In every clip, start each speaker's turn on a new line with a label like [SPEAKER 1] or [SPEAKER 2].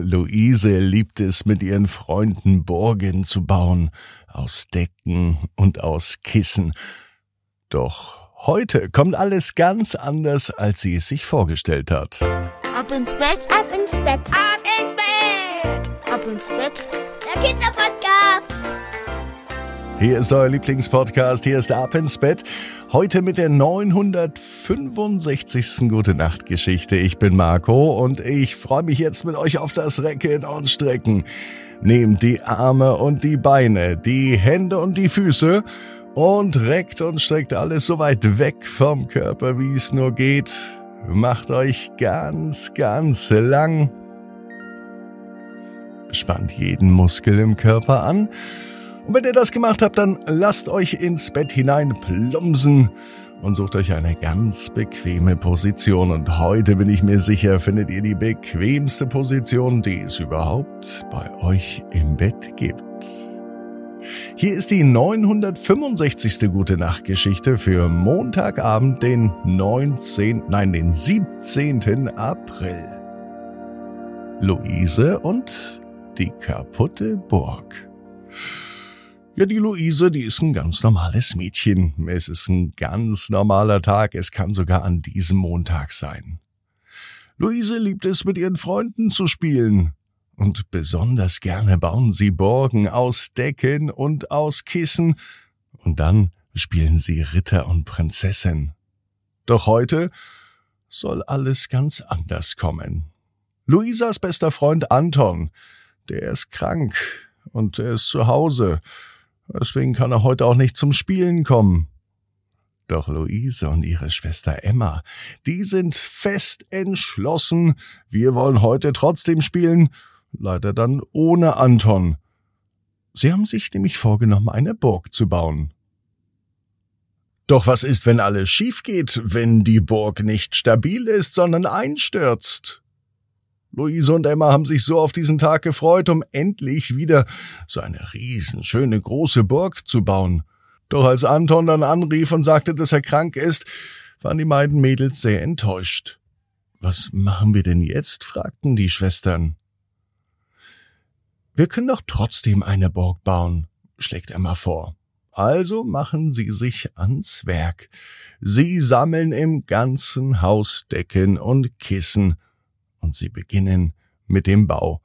[SPEAKER 1] Luise liebt es, mit ihren Freunden Burgen zu bauen, aus Decken und aus Kissen. Doch heute kommt alles ganz anders, als sie es sich vorgestellt hat.
[SPEAKER 2] Ab ins Bett, ab ins Bett, ab ins Bett, ab ins Bett. Der Kinderpodcast.
[SPEAKER 1] Hier ist euer Lieblingspodcast, hier ist Ab ins Bett. Heute mit der 965. Gute Nacht Geschichte. Ich bin Marco und ich freue mich jetzt mit euch auf das Recken und Strecken. Nehmt die Arme und die Beine, die Hände und die Füße und reckt und streckt alles so weit weg vom Körper, wie es nur geht. Macht euch ganz, ganz lang. Spannt jeden Muskel im Körper an und wenn ihr das gemacht habt, dann lasst euch ins Bett hinein plumpsen und sucht euch eine ganz bequeme Position. Und heute bin ich mir sicher, findet ihr die bequemste Position, die es überhaupt bei euch im Bett gibt. Hier ist die 965. Gute Nacht Geschichte für Montagabend, den 19., nein, den 17. April. Luise und die kaputte Burg. Ja, die Luise, die ist ein ganz normales Mädchen. Es ist ein ganz normaler Tag. Es kann sogar an diesem Montag sein. Luise liebt es, mit ihren Freunden zu spielen. Und besonders gerne bauen sie Burgen aus Decken und aus Kissen. Und dann spielen sie Ritter und Prinzessin. Doch heute soll alles ganz anders kommen. Luisas bester Freund Anton, der ist krank und er ist zu Hause Deswegen kann er heute auch nicht zum Spielen kommen. Doch Luise und ihre Schwester Emma, die sind fest entschlossen, wir wollen heute trotzdem spielen, leider dann ohne Anton. Sie haben sich nämlich vorgenommen, eine Burg zu bauen. Doch was ist, wenn alles schief geht, wenn die Burg nicht stabil ist, sondern einstürzt? Luise und Emma haben sich so auf diesen Tag gefreut, um endlich wieder so eine riesenschöne große Burg zu bauen. Doch als Anton dann anrief und sagte, dass er krank ist, waren die beiden Mädels sehr enttäuscht. Was machen wir denn jetzt? fragten die Schwestern. Wir können doch trotzdem eine Burg bauen, schlägt Emma vor. Also machen sie sich ans Werk. Sie sammeln im ganzen Haus Decken und Kissen und sie beginnen mit dem Bau.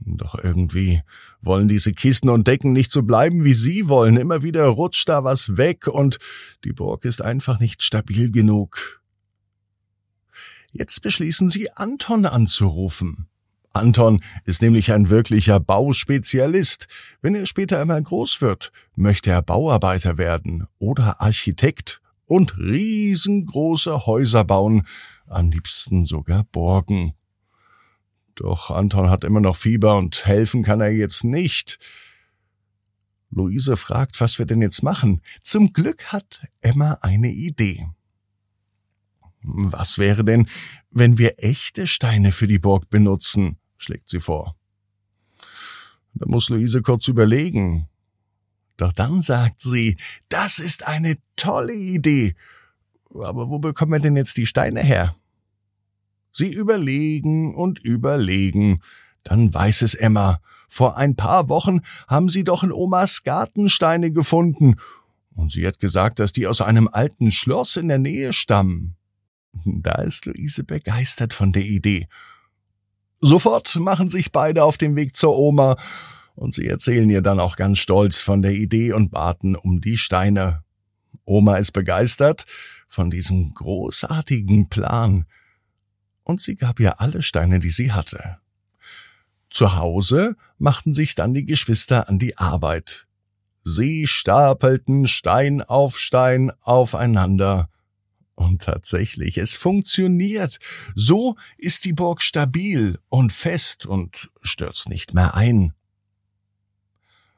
[SPEAKER 1] Doch irgendwie wollen diese Kisten und Decken nicht so bleiben, wie sie wollen. Immer wieder rutscht da was weg und die Burg ist einfach nicht stabil genug. Jetzt beschließen sie, Anton anzurufen. Anton ist nämlich ein wirklicher Bauspezialist. Wenn er später einmal groß wird, möchte er Bauarbeiter werden oder Architekt und riesengroße Häuser bauen, am liebsten sogar Burgen. Doch Anton hat immer noch Fieber und helfen kann er jetzt nicht. Luise fragt, was wir denn jetzt machen. Zum Glück hat Emma eine Idee. Was wäre denn, wenn wir echte Steine für die Burg benutzen? schlägt sie vor. Da muss Luise kurz überlegen. Doch dann sagt sie, das ist eine tolle Idee. Aber wo bekommen wir denn jetzt die Steine her? Sie überlegen und überlegen. Dann weiß es Emma. Vor ein paar Wochen haben sie doch in Omas Gartensteine gefunden. Und sie hat gesagt, dass die aus einem alten Schloss in der Nähe stammen. Da ist Luise begeistert von der Idee. Sofort machen sich beide auf den Weg zur Oma und sie erzählen ihr dann auch ganz stolz von der Idee und baten um die Steine. Oma ist begeistert von diesem großartigen Plan und sie gab ihr alle Steine, die sie hatte. Zu Hause machten sich dann die Geschwister an die Arbeit. Sie stapelten Stein auf Stein aufeinander. Und tatsächlich, es funktioniert. So ist die Burg stabil und fest und stürzt nicht mehr ein.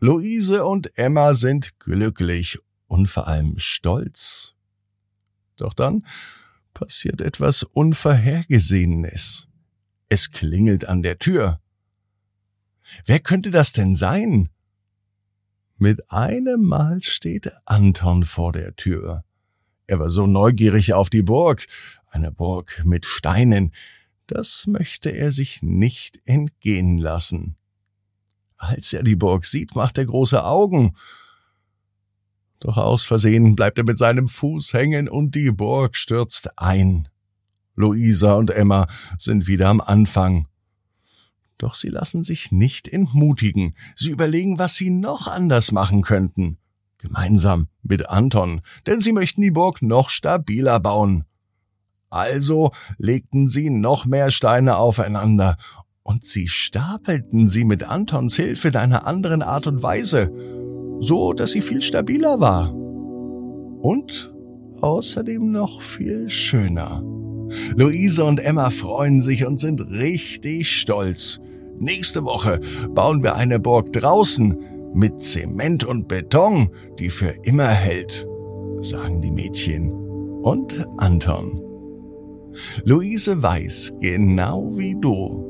[SPEAKER 1] Luise und Emma sind glücklich und vor allem stolz. Doch dann passiert etwas Unvorhergesehenes. Es klingelt an der Tür. Wer könnte das denn sein? Mit einem Mal steht Anton vor der Tür. Er war so neugierig auf die Burg, eine Burg mit Steinen, Das möchte er sich nicht entgehen lassen. Als er die Burg sieht, macht er große Augen. Doch aus Versehen bleibt er mit seinem Fuß hängen und die Burg stürzt ein. Luisa und Emma sind wieder am Anfang. Doch sie lassen sich nicht entmutigen. Sie überlegen, was sie noch anders machen könnten. Gemeinsam mit Anton, denn sie möchten die Burg noch stabiler bauen. Also legten sie noch mehr Steine aufeinander und sie stapelten sie mit Antons Hilfe in einer anderen Art und Weise, so dass sie viel stabiler war. Und außerdem noch viel schöner. Luise und Emma freuen sich und sind richtig stolz. Nächste Woche bauen wir eine Burg draußen mit Zement und Beton, die für immer hält, sagen die Mädchen und Anton. Luise weiß, genau wie du,